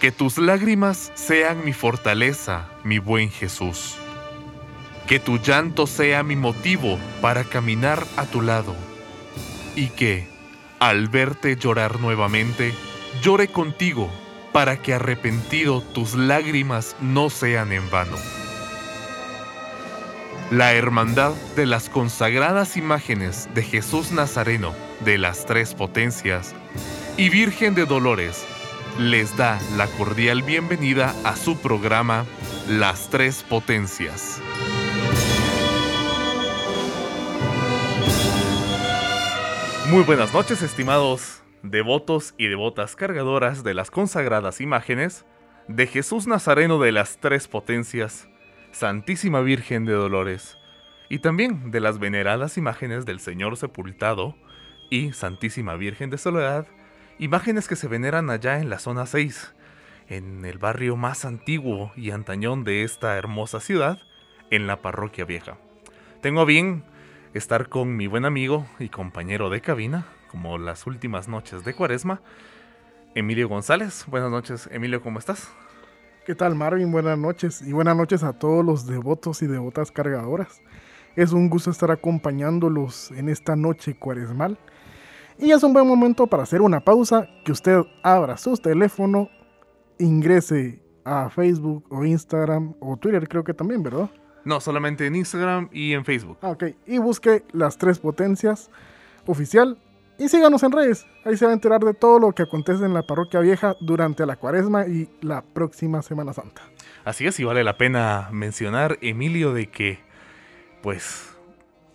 Que tus lágrimas sean mi fortaleza, mi buen Jesús. Que tu llanto sea mi motivo para caminar a tu lado. Y que, al verte llorar nuevamente, llore contigo para que arrepentido tus lágrimas no sean en vano. La hermandad de las consagradas imágenes de Jesús Nazareno de las Tres Potencias y Virgen de Dolores les da la cordial bienvenida a su programa Las Tres Potencias. Muy buenas noches, estimados devotos y devotas cargadoras de las consagradas imágenes de Jesús Nazareno de las Tres Potencias, Santísima Virgen de Dolores, y también de las veneradas imágenes del Señor Sepultado y Santísima Virgen de Soledad Imágenes que se veneran allá en la zona 6, en el barrio más antiguo y antañón de esta hermosa ciudad, en la parroquia vieja. Tengo bien estar con mi buen amigo y compañero de cabina, como las últimas noches de cuaresma, Emilio González. Buenas noches, Emilio, ¿cómo estás? ¿Qué tal, Marvin? Buenas noches y buenas noches a todos los devotos y devotas cargadoras. Es un gusto estar acompañándolos en esta noche cuaresmal y es un buen momento para hacer una pausa, que usted abra su teléfono, ingrese a Facebook o Instagram o Twitter creo que también, ¿verdad? No, solamente en Instagram y en Facebook. Ah, ok, y busque las tres potencias oficial y síganos en redes. Ahí se va a enterar de todo lo que acontece en la parroquia vieja durante la cuaresma y la próxima Semana Santa. Así es, y vale la pena mencionar, Emilio, de que, pues,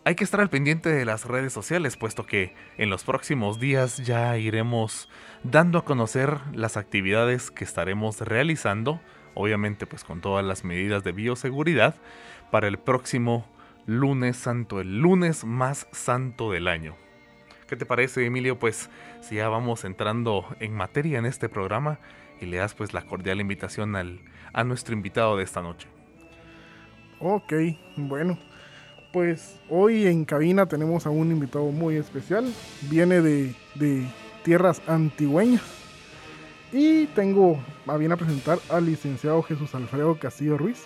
hay que estar al pendiente de las redes sociales, puesto que en los próximos días ya iremos dando a conocer las actividades que estaremos realizando, obviamente pues con todas las medidas de bioseguridad, para el próximo lunes santo, el lunes más santo del año. ¿Qué te parece, Emilio? Pues si ya vamos entrando en materia en este programa y le das pues la cordial invitación al, a nuestro invitado de esta noche. Ok, bueno pues hoy en cabina tenemos a un invitado muy especial. Viene de, tierras antigüeñas. Y tengo a bien a presentar al licenciado Jesús Alfredo Castillo Ruiz,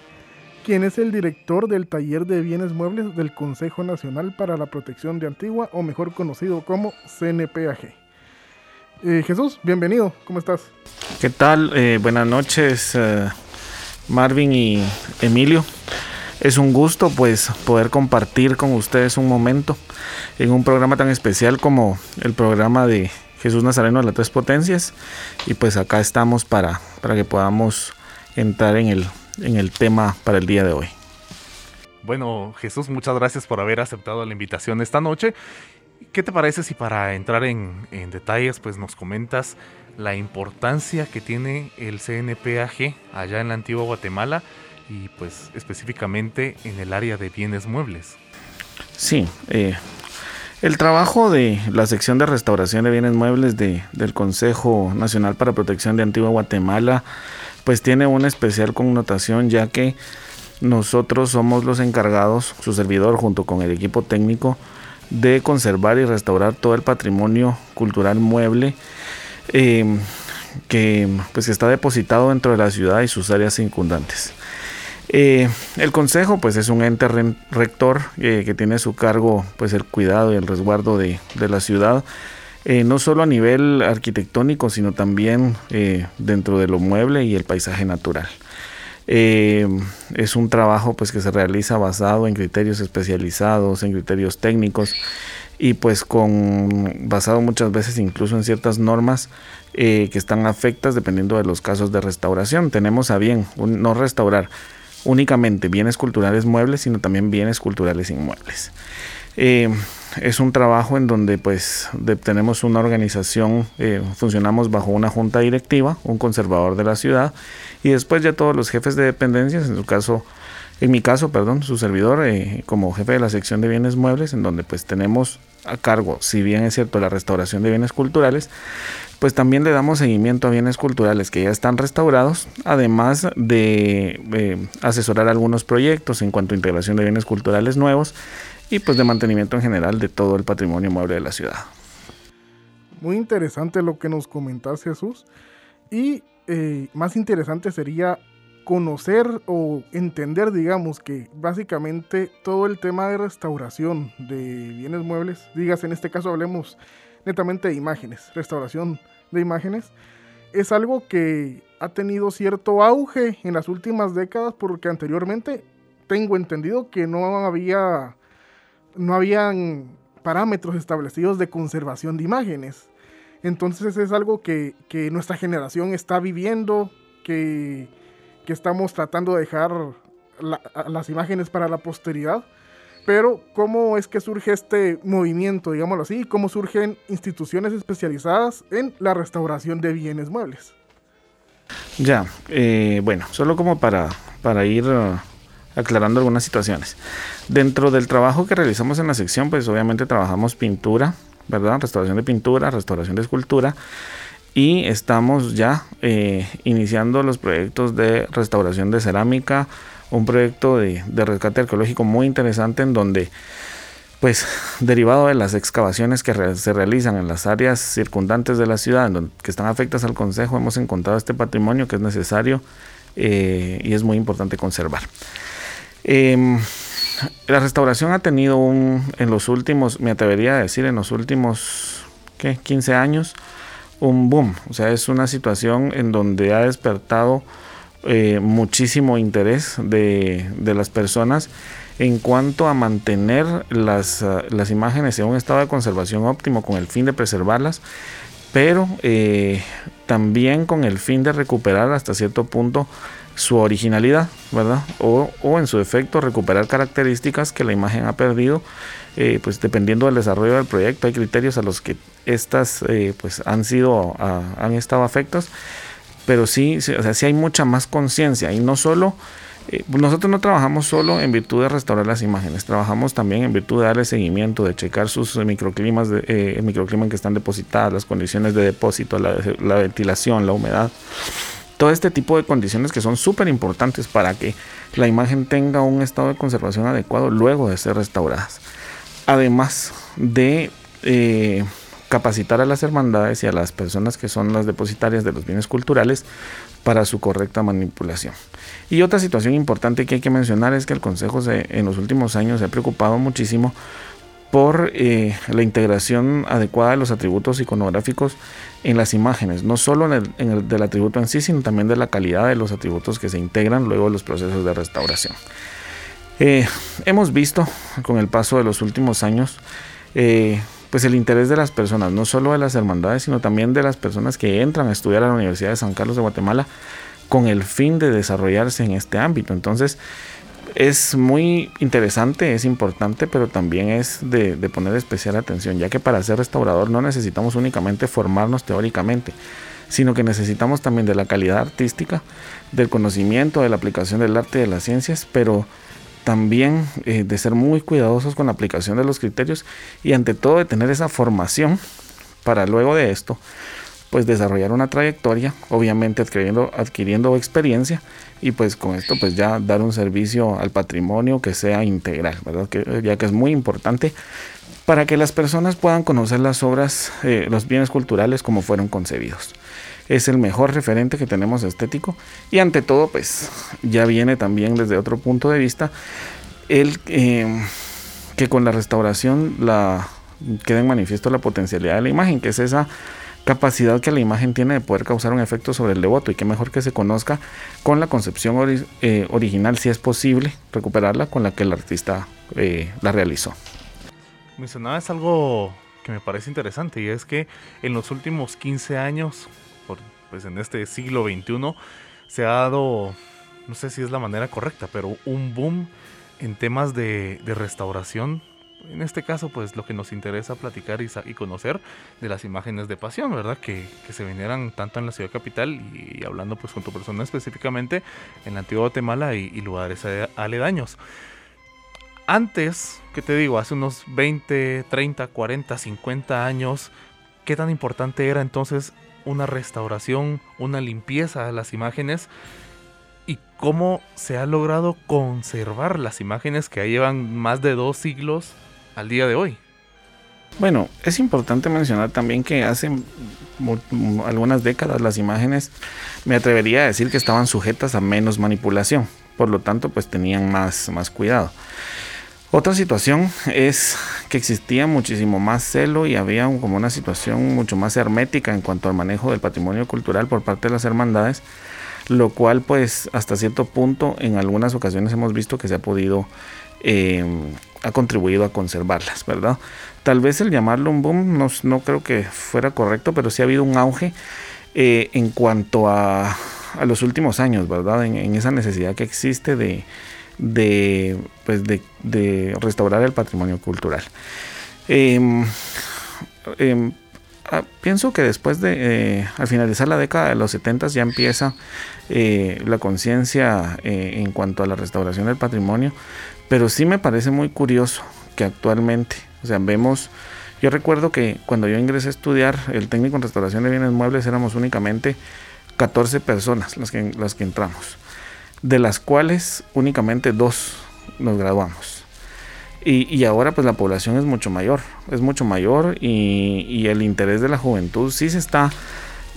quien es el director del taller de bienes muebles del Consejo Nacional para la Protección de Antigua, o mejor conocido como CNPAG. Eh, Jesús, bienvenido, ¿cómo estás? ¿Qué tal? Eh, buenas noches, eh, Marvin y Emilio. Es un gusto pues poder compartir con ustedes un momento en un programa tan especial como el programa de Jesús Nazareno de las Tres Potencias y pues acá estamos para, para que podamos entrar en el, en el tema para el día de hoy. Bueno, Jesús, muchas gracias por haber aceptado la invitación esta noche. ¿Qué te parece si para entrar en, detalles pues nos comentas la importancia que tiene el CNPAG allá en la antigua Guatemala? Y pues específicamente en el área de bienes muebles. Sí, eh, el trabajo de la sección de restauración de bienes muebles de, del Consejo Nacional para Protección de Antigua Guatemala pues tiene una especial connotación ya que nosotros somos los encargados, su servidor junto con el equipo técnico, de conservar y restaurar todo el patrimonio cultural mueble eh, que pues está depositado dentro de la ciudad y sus áreas circundantes. Eh, el consejo pues es un ente rector eh, que tiene a su cargo pues el cuidado y el resguardo de, la ciudad, eh, no solo a nivel arquitectónico sino también dentro de lo mueble y el paisaje natural. es un trabajo pues que se realiza basado en criterios especializados, en criterios técnicos y pues con basado muchas veces incluso en ciertas normas que están afectas dependiendo de los casos de restauración. Tenemos a bien no restaurar únicamente bienes culturales muebles, sino también bienes culturales inmuebles. Eh, es un trabajo en donde pues tenemos una organización, eh, funcionamos bajo una junta directiva, un conservador de la ciudad y después ya todos los jefes de dependencias, en su caso, en mi caso, perdón, su servidor eh, como jefe de la sección de bienes muebles, en donde pues tenemos a cargo, si bien es cierto, la restauración de bienes culturales, pues también le damos seguimiento a bienes culturales que ya están restaurados, además de eh, asesorar algunos proyectos en cuanto a integración de bienes culturales nuevos y pues de mantenimiento en general de todo el patrimonio mueble de la ciudad. Muy interesante lo que nos comentas Jesús. Y eh, más interesante sería conocer o entender, digamos, que básicamente todo el tema de restauración de bienes muebles, digas en este caso hablemos netamente de imágenes, restauración de imágenes, es algo que ha tenido cierto auge en las últimas décadas porque anteriormente tengo entendido que no había no habían parámetros establecidos de conservación de imágenes. Entonces es algo que, nuestra generación está viviendo, que, estamos tratando de dejar las imágenes para la posteridad. Pero ¿cómo es que surge este movimiento, digámoslo así? ¿Cómo surgen instituciones especializadas en la restauración de bienes muebles? Ya, eh, bueno, solo como para, para ir uh, aclarando algunas situaciones. Dentro del trabajo que realizamos en la sección, pues obviamente trabajamos pintura, ¿verdad? Restauración de pintura, restauración de escultura. Y estamos ya eh, iniciando los proyectos de restauración de cerámica, un proyecto de, rescate arqueológico muy interesante en donde pues derivado de las excavaciones que se realizan en las áreas circundantes de la ciudad que están afectas al consejo hemos encontrado este patrimonio que es necesario eh, y es muy importante conservar em, la restauración ha tenido un en los últimos me atrevería a decir en los últimos ¿qué? 15 años un boom. O sea es una situación en donde ha despertado eh, muchísimo interés de, las personas en cuanto a mantener las, ah, las, imágenes en un estado de conservación óptimo con el fin de preservarlas, pero eh, también con el fin de recuperar hasta cierto punto su originalidad, ¿verdad? O, en su efecto recuperar características que la imagen ha perdido, eh, pues dependiendo del desarrollo del proyecto, hay criterios a los que estas pues han sido, ah, han estado afectos pero sí, o sea, sí hay mucha más conciencia y no solo, eh, nosotros no trabajamos solo en virtud de restaurar las imágenes, trabajamos también en virtud de darle seguimiento, de checar sus microclimas, de, eh, el microclima en que están depositadas, las condiciones de depósito, la, la ventilación, la humedad todo este tipo de condiciones que son súper importantes para que la imagen tenga un estado de conservación adecuado luego de ser restauradas. Además de eh, capacitar a las hermandades y a las personas que son las depositarias de los bienes culturales para su correcta manipulación. Y otra situación importante que hay que mencionar es que el Consejo en los últimos años se ha preocupado muchísimo por eh, la integración adecuada de los atributos iconográficos en las imágenes, no solo en el, del atributo en sí, sino también de la calidad de los atributos que se integran luego de los procesos de restauración. Eh, hemos visto con el paso de los últimos años eh, pues el interés de las personas, no solo de las hermandades, sino también de las personas que entran a estudiar a la Universidad de San Carlos de Guatemala con el fin de desarrollarse en este ámbito. Entonces, es muy interesante, es importante, pero también es de, poner especial atención, ya que para ser restaurador no necesitamos únicamente formarnos teóricamente, sino que necesitamos también de la calidad artística, del conocimiento, de la aplicación del arte y de las ciencias, pero también eh, de ser muy cuidadosos con la aplicación de los criterios y ante todo de tener esa formación para luego de esto pues desarrollar una trayectoria, obviamente adquiriendo, adquiriendo experiencia y pues con esto pues ya dar un servicio al patrimonio que sea integral, ¿verdad? Que, ya que es muy importante para que las personas puedan conocer las obras, eh, los bienes culturales como fueron concebidos es el mejor referente que tenemos estético y ante todo pues ya viene también desde otro punto de vista el eh, que con la restauración la queda en manifiesto la potencialidad de la imagen que es esa capacidad que la imagen tiene de poder causar un efecto sobre el devoto y que mejor que se conozca con la concepción eh, original si es posible recuperarla con la que el artista eh, la realizó. Mencionabas algo que me parece interesante y es que en los últimos 15 años pues en este siglo XXI se ha dado, no sé si es la manera correcta, pero un boom en temas de, restauración. En este caso, pues lo que nos interesa platicar y, conocer de las imágenes de pasión, ¿verdad? Que, se veneran tanto en la ciudad capital y, hablando pues con tu persona específicamente en la antigua Guatemala y, lugares aledaños antes, ¿qué te digo? Hace unos 20, 30, 40, 50 años, ¿qué tan importante era entonces una restauración, una limpieza de las imágenes y cómo se ha logrado conservar las imágenes que llevan más de dos siglos al día de hoy. Bueno, es importante mencionar también que hace algunas décadas las imágenes, me atrevería a decir que estaban sujetas a menos manipulación, por lo tanto pues tenían más, más cuidado. Otra situación es que existía muchísimo más celo y había como una situación mucho más hermética en cuanto al manejo del patrimonio cultural por parte de las hermandades, lo cual pues hasta cierto punto en algunas ocasiones hemos visto que se ha podido, eh, ha contribuido a conservarlas, ¿verdad? Tal vez el llamarlo un boom no, creo que fuera correcto, pero sí ha habido un auge eh, en cuanto a, a, los últimos años, ¿verdad? En, esa necesidad que existe de, pues restaurar el patrimonio cultural. Em, em, ah, pienso que después de, eh, al finalizar la década de los 70 ya empieza la conciencia en cuanto a la restauración del patrimonio, pero sí me parece muy curioso que actualmente o sea, vemos, yo recuerdo que cuando yo ingresé a estudiar el técnico en restauración de bienes muebles éramos únicamente 14 personas las que, las que entramos, de las cuales únicamente dos nos graduamos. Y, ahora pues la población es mucho mayor, es mucho mayor y, el interés de la juventud sí se está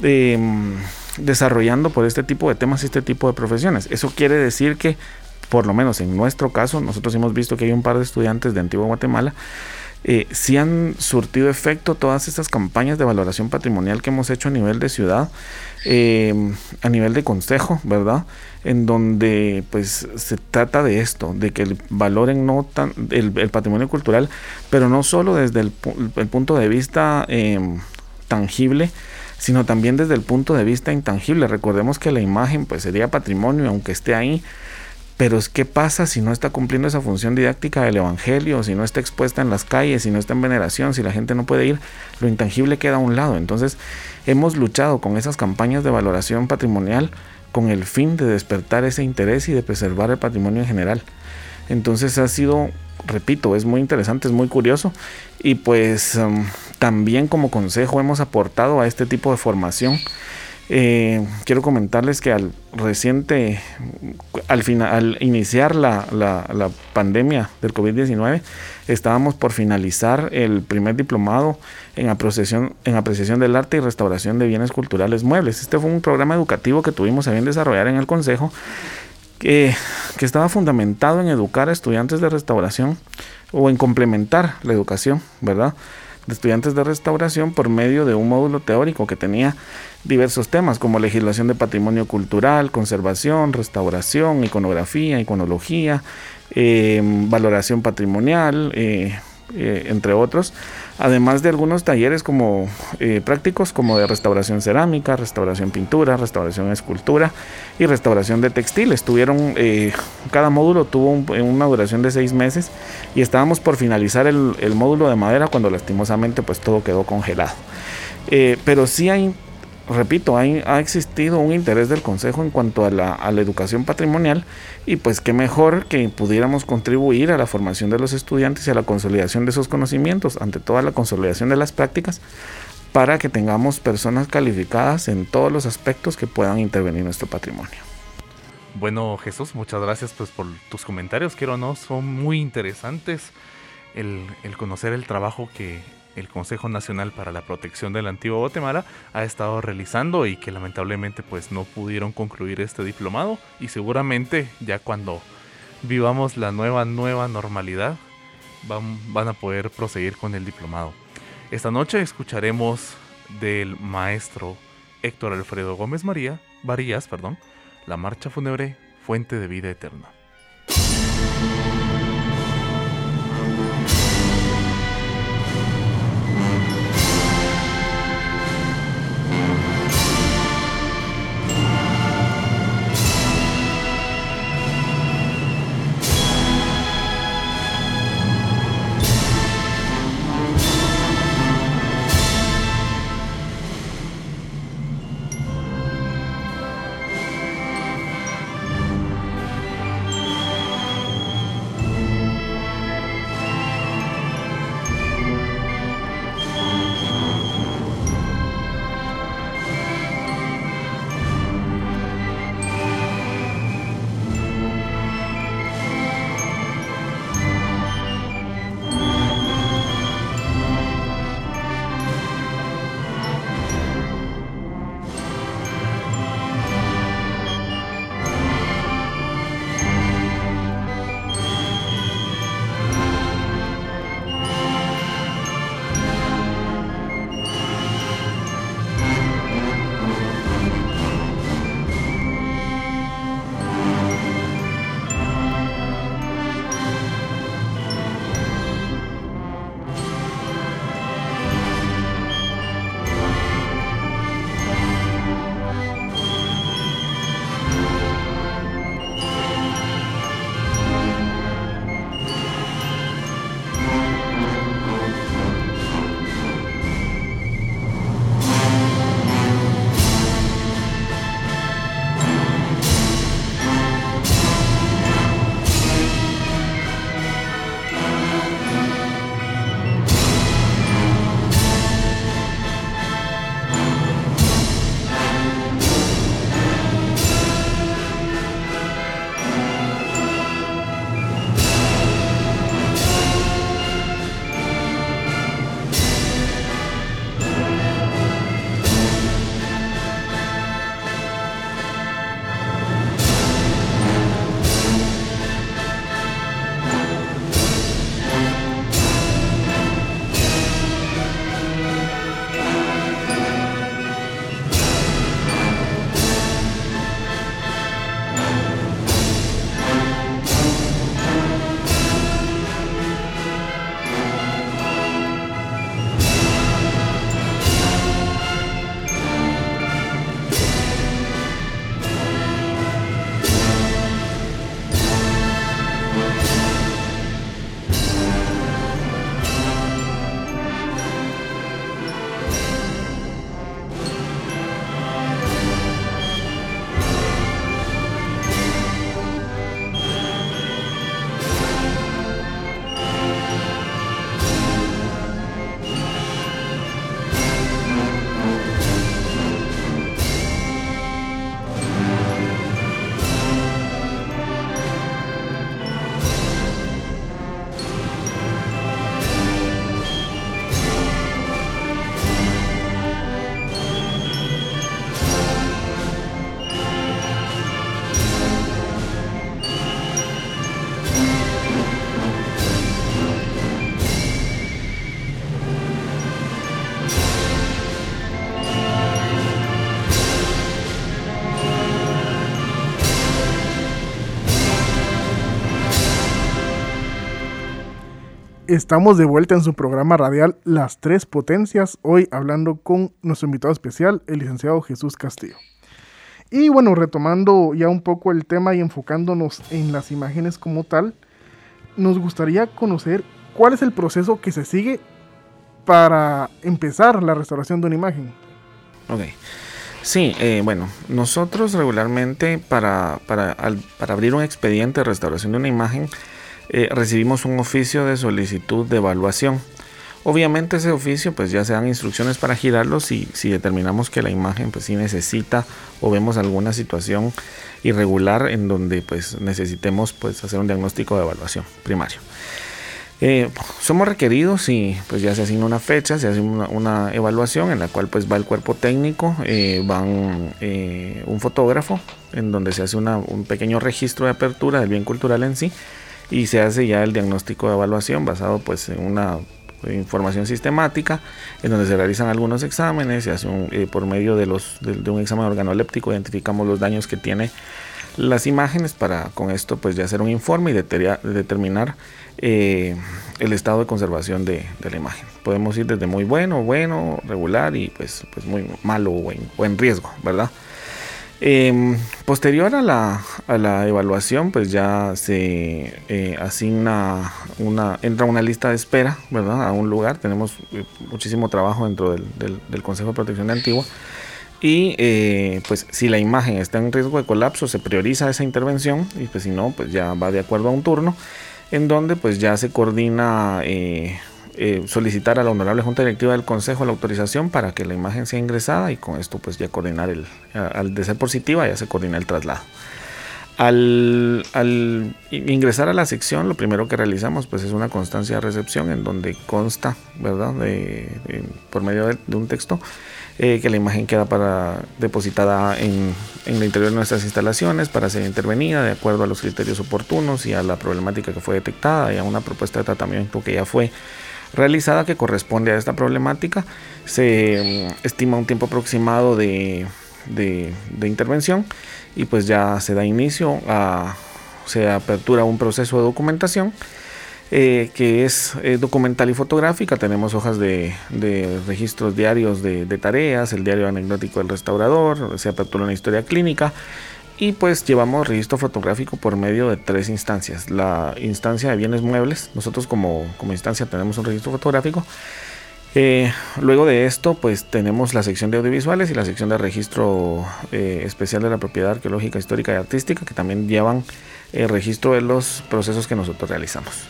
em, desarrollando por este tipo de temas y este tipo de profesiones. Eso quiere decir que, por lo menos en nuestro caso, nosotros hemos visto que hay un par de estudiantes de Antigua Guatemala eh, si han surtido efecto todas estas campañas de valoración patrimonial que hemos hecho a nivel de ciudad, eh, a nivel de consejo, ¿verdad? En donde pues se trata de esto, de que valoren no tan, el, patrimonio cultural, pero no solo desde el, punto de vista em, tangible, sino también desde el punto de vista intangible. Recordemos que la imagen pues sería patrimonio, aunque esté ahí, pero ¿qué pasa si no está cumpliendo esa función didáctica del Evangelio, si no está expuesta en las calles, si no está en veneración, si la gente no puede ir? Lo intangible queda a un lado. Entonces hemos luchado con esas campañas de valoración patrimonial con el fin de despertar ese interés y de preservar el patrimonio en general. Entonces ha sido, repito, es muy interesante, es muy curioso y pues um, también como consejo hemos aportado a este tipo de formación eh, quiero comentarles que al reciente, al, final, al iniciar la, pandemia del COVID-19, estábamos por finalizar el primer diplomado en apreciación, en apreciación del arte y restauración de bienes culturales muebles. Este fue un programa educativo que tuvimos a bien desarrollar en el Consejo, que estaba fundamentado en educar a estudiantes de restauración o en complementar la educación, ¿verdad? de estudiantes de restauración por medio de un módulo teórico que tenía diversos temas como legislación de patrimonio cultural, conservación, restauración, iconografía, iconología, em, valoración patrimonial, eh, eh, entre otros, además de algunos talleres como eh, prácticos como de restauración cerámica, restauración pintura, restauración escultura y restauración de textiles. Tuvieron, cada módulo tuvo una duración de seis meses y estábamos por finalizar el, el, módulo de madera cuando lastimosamente pues todo quedó congelado. pero sí hay repito, ha existido un interés del Consejo en cuanto a la, educación patrimonial y pues qué mejor que pudiéramos contribuir a la formación de los estudiantes y a la consolidación de esos conocimientos, ante toda la consolidación de las prácticas, para que tengamos personas calificadas en todos los aspectos que puedan intervenir en nuestro patrimonio. Bueno, Jesús, muchas gracias pues, por tus comentarios, quiero no, son muy interesantes el, el conocer el trabajo que el Consejo Nacional para la Protección de la Antigua Guatemala ha estado realizando y que lamentablemente pues no pudieron concluir este diplomado y seguramente ya cuando vivamos la nueva nueva normalidad van, van a poder proseguir con el diplomado. Esta noche escucharemos del maestro Héctor Alfredo Gómez María, Varías, perdón, la marcha fúnebre Fuente de Vida Eterna. Estamos de vuelta en su programa radial Las Tres Potencias, hoy hablando con nuestro invitado especial, el licenciado Jesús Castillo. Y bueno, retomando ya un poco el tema y enfocándonos en las imágenes como tal, nos gustaría conocer cuál es el proceso que se sigue para empezar la restauración de una imagen. Ok. Sí, eh, bueno, nosotros regularmente para, para, para abrir un expediente de restauración de una imagen, eh, recibimos un oficio de solicitud de evaluación. Obviamente ese oficio pues ya se dan instrucciones para girarlo si, si determinamos que la imagen pues sí necesita o vemos alguna situación irregular en donde pues necesitemos pues hacer un diagnóstico de evaluación primario. Eh, somos requeridos y pues ya se asigna una fecha, se hace una, evaluación en la cual pues va el cuerpo técnico, eh, van un fotógrafo en donde se hace un pequeño registro de apertura del bien cultural en sí y se hace ya el diagnóstico de evaluación basado pues en una información sistemática en donde se realizan algunos exámenes, se hace eh, por medio de, los, de, un examen organoléptico identificamos los daños que tiene las imágenes para con esto pues ya hacer un informe y determinar eh, el estado de conservación de, la imagen. Podemos ir desde muy bueno, bueno, regular y pues, pues muy malo o en riesgo, ¿verdad? Em, posterior a la, a la, evaluación, pues ya se eh, asigna una, entra una lista de espera, ¿verdad? A un lugar. Tenemos eh, muchísimo trabajo dentro del, Consejo de Protección de Antigua. Y eh, pues si la imagen está en riesgo de colapso, se prioriza esa intervención y pues si no, pues ya va de acuerdo a un turno en donde pues ya se coordina eh, solicitar a la honorable Junta Directiva del Consejo la autorización para que la imagen sea ingresada y con esto pues ya coordinar el, al de ser positiva ya se coordina el traslado. Al, ingresar a la sección, lo primero que realizamos pues es una constancia de recepción en donde consta, ¿verdad? por medio de, un texto, eh, que la imagen queda para, depositada en, en, el interior de nuestras instalaciones para ser intervenida de acuerdo a los criterios oportunos y a la problemática que fue detectada y a una propuesta de tratamiento que ya fue realizada que corresponde a esta problemática. Se mm, estima un tiempo aproximado de, intervención y pues ya se da inicio a, se apertura un proceso de documentación. Eh, que es eh, documental y fotográfica. Tenemos hojas de, registros diarios de, de, tareas, el diario anecdótico del restaurador, se apertura una historia clínica y pues llevamos registro fotográfico por medio de tres instancias. La instancia de bienes muebles, nosotros como, como instancia tenemos un registro fotográfico. Eh, luego de esto, pues tenemos la sección de audiovisuales y la sección de registro eh, especial de la propiedad arqueológica, histórica y artística, que también llevan el registro de los procesos que nosotros realizamos.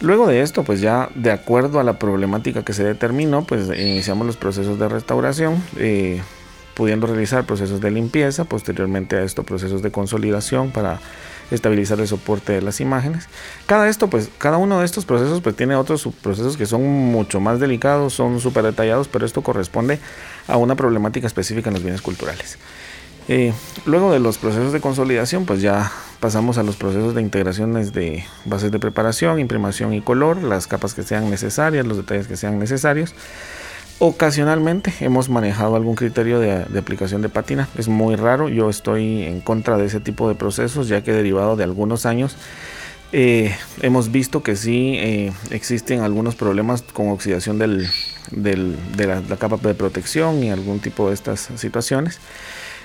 Luego de esto, pues ya de acuerdo a la problemática que se determinó, pues iniciamos los procesos de restauración. Eh, pudiendo realizar procesos de limpieza, posteriormente a esto procesos de consolidación para estabilizar el soporte de las imágenes. Cada esto, pues, cada uno de estos procesos pues tiene otros procesos que son mucho más delicados, son súper detallados, pero esto corresponde a una problemática específica en los bienes culturales. Eh, luego de los procesos de consolidación, pues ya pasamos a los procesos de integraciones de bases de preparación, imprimación y color, las capas que sean necesarias, los detalles que sean necesarios. Ocasionalmente hemos manejado algún criterio de, aplicación de pátina. Es muy raro. Yo estoy en contra de ese tipo de procesos, ya que derivado de algunos años eh, hemos visto que sí eh, existen algunos problemas con oxidación de la, capa de protección y algún tipo de estas situaciones.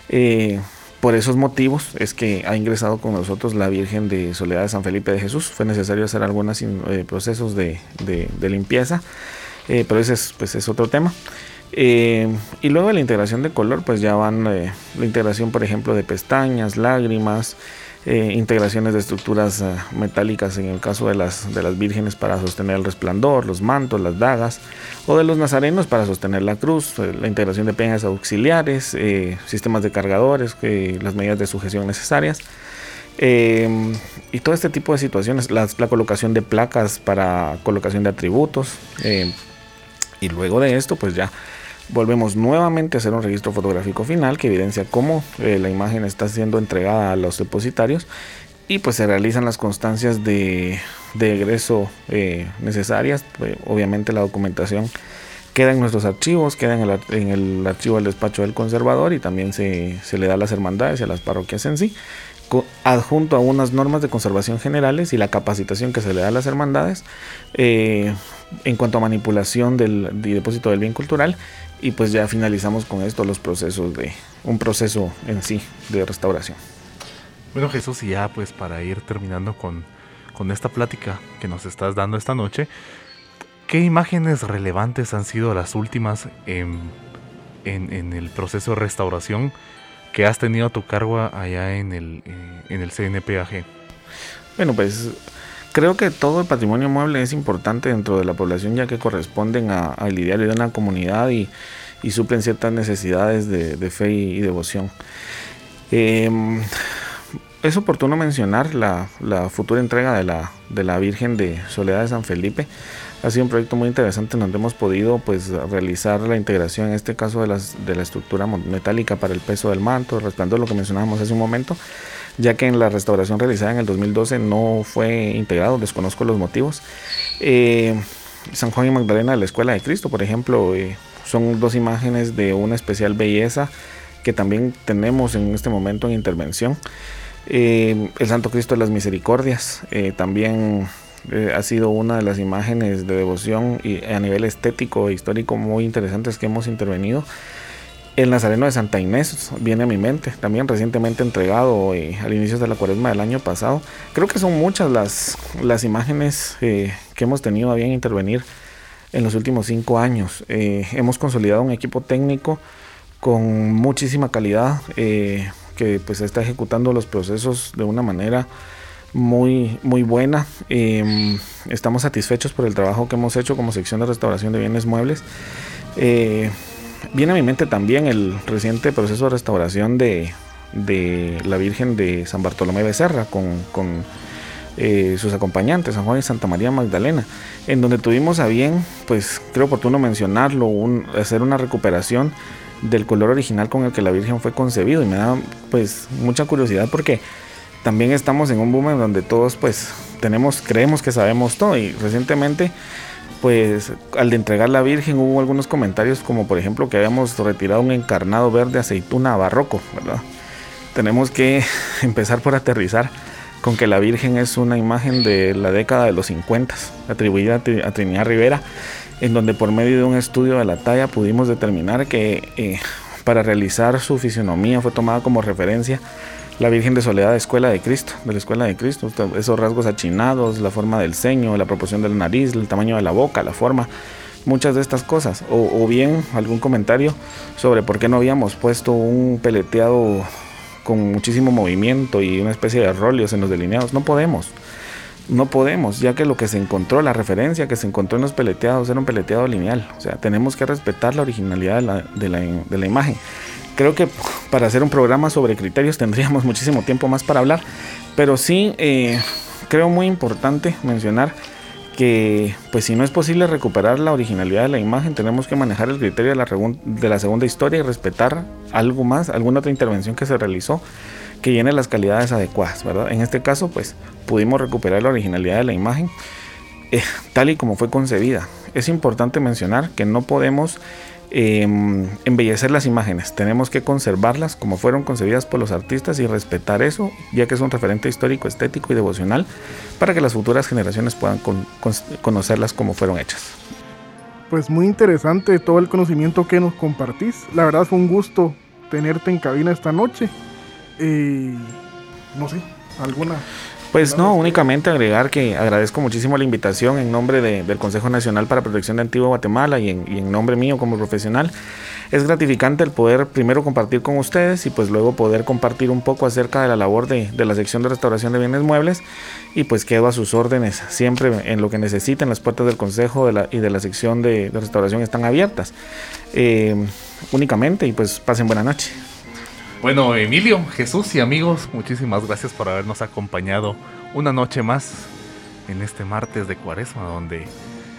Eh, por esos motivos es que ha ingresado con nosotros la Virgen de Soledad de San Felipe de Jesús. Fue necesario hacer algunos procesos de limpieza. Eh, pero ese es, pues, es otro tema. Eh, y luego la integración de color, pues ya van eh, la integración, por ejemplo, de pestañas, lágrimas, integraciones de estructuras metálicas en el caso de las, de las vírgenes para sostener el resplandor, los mantos, las dagas, o de los nazarenos para sostener la cruz, la integración de peñas auxiliares, sistemas de cargadores, las medidas de sujeción necesarias. y todo este tipo de situaciones, la, la, colocación de placas para colocación de atributos, y luego de esto, pues ya volvemos nuevamente a hacer un registro fotográfico final que evidencia cómo eh, la imagen está siendo entregada a los depositarios y pues se realizan las constancias de, egreso eh, necesarias. Pues, obviamente la documentación queda en nuestros archivos, queda en el, archivo del despacho del conservador y también se, se, le da a las hermandades y a las parroquias en sí. Adjunto a unas normas de conservación generales y la capacitación que se le da a las hermandades eh, en cuanto a manipulación del depósito del bien cultural y pues ya finalizamos con esto los procesos de un proceso en sí de restauración. Bueno Jesús y ya pues para ir terminando con, con esta plática que nos estás dando esta noche, ¿qué imágenes relevantes han sido las últimas en, en, en el proceso de restauración? Que has tenido a tu cargo allá en el, eh, en el CNPAG? Bueno, pues creo que todo el patrimonio mueble es importante dentro de la población ya que corresponden al ideario de una comunidad y, y suplen ciertas necesidades de, fe y, devoción. Em, es oportuno mencionar la, la, futura entrega de la, de la Virgen de Soledad de San Felipe, ha sido un proyecto muy interesante donde hemos podido pues realizar la integración en este caso de, las, de la estructura metálica para el peso del manto, resplandor, lo que mencionábamos hace un momento, ya que en la restauración realizada en el 2012 no fue integrado, desconozco los motivos. Eh, San Juan y Magdalena de la Escuela de Cristo, por ejemplo, eh, son dos imágenes de una especial belleza que también tenemos en este momento en intervención. Eh, el Santo Cristo de las Misericordias, también eh, ha sido una de las imágenes de devoción y a nivel estético e histórico muy interesantes que hemos intervenido. El Nazareno de Santa Inés viene a mi mente, también recientemente entregado eh, al inicio de la cuaresma del año pasado. Creo que son muchas las, las imágenes eh, que hemos tenido a bien intervenir en los últimos cinco años. hemos consolidado un equipo técnico con muchísima calidad que pues está ejecutando los procesos de una manera muy, muy buena. Em, estamos satisfechos por el trabajo que hemos hecho como sección de restauración de bienes muebles. Eh, viene a mi mente también el reciente proceso de restauración de, de la Virgen de San Bartolomé Becerra con, con eh, sus acompañantes, San Juan y Santa María Magdalena, en donde tuvimos a bien, pues creo oportuno mencionarlo, hacer una recuperación del color original con el que la Virgen fue concebido y me da pues mucha curiosidad porque también estamos en un boom en donde todos pues tenemos, creemos que sabemos todo y recientemente pues al de entregar la Virgen hubo algunos comentarios como por ejemplo que habíamos retirado un encarnado verde aceituna barroco, ¿verdad? Tenemos que empezar por aterrizar con que la Virgen es una imagen de la década de los 50, atribuida a Trinidad Rivera, en donde por medio de un estudio de la talla pudimos determinar que eh, para realizar su fisionomía fue tomada como referencia la Virgen de Soledad Escuela de Cristo, de la Escuela de Cristo, esos rasgos achinados, la forma del ceño, la proporción de la nariz, el tamaño de la boca, la forma, muchas de estas cosas. O, bien algún comentario sobre por qué no habíamos puesto un peleteado con muchísimo movimiento y una especie de rolios en los delineados. No podemos. No podemos, ya que lo que se encontró, la referencia que se encontró en los peleteados era un peleteado lineal. O sea, tenemos que respetar la originalidad de la, de la imagen. Creo que para hacer un programa sobre criterios tendríamos muchísimo tiempo más para hablar, pero sí eh, creo muy importante mencionar que pues si no es posible recuperar la originalidad de la imagen, tenemos que manejar el criterio de la, segunda historia y respetar algo más, alguna otra intervención que se realizó que llene las calidades adecuadas, ¿verdad? En este caso, pues pudimos recuperar la originalidad de la imagen eh, tal y como fue concebida. Es importante mencionar que no podemos Em, embellecer las imágenes. Tenemos que conservarlas como fueron concebidas por los artistas y respetar eso, ya que es un referente histórico, estético y devocional para que las futuras generaciones puedan conocerlas como fueron hechas. Pues muy interesante todo el conocimiento que nos compartís. La verdad fue un gusto tenerte en cabina esta noche. Eh, no sé, alguna pues no, únicamente agregar que agradezco muchísimo la invitación en nombre del Consejo Nacional para Protección de Antigua Guatemala y en, nombre mío como profesional. Es gratificante el poder primero compartir con ustedes y pues luego poder compartir un poco acerca de la labor de, la sección de restauración de bienes muebles y pues quedo a sus órdenes siempre en lo que necesiten. Las puertas del Consejo y de la sección de, restauración están abiertas eh, únicamente y pues pasen buena noche. Bueno, Emilio, Jesús y amigos, muchísimas gracias por habernos acompañado una noche más en este martes de cuaresma donde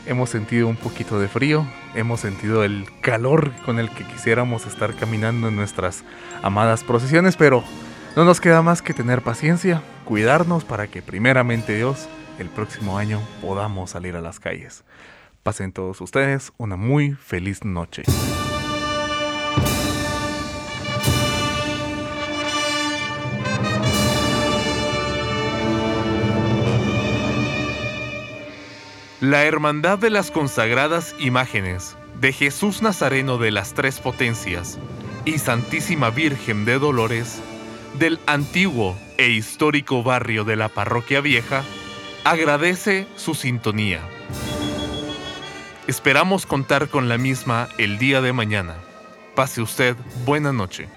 hemos sentido un poquito de frío, hemos sentido el calor con el que quisiéramos estar caminando en nuestras amadas procesiones, pero no nos queda más que tener paciencia, cuidarnos para que primeramente Dios el próximo año podamos salir a las calles. Pasen todos ustedes una muy feliz noche. La Hermandad de las Consagradas Imágenes de Jesús Nazareno de las Tres Potencias y Santísima Virgen de Dolores del antiguo e histórico barrio de la Parroquia Vieja agradece su sintonía. Esperamos contar con la misma el día de mañana. Pase usted buena noche.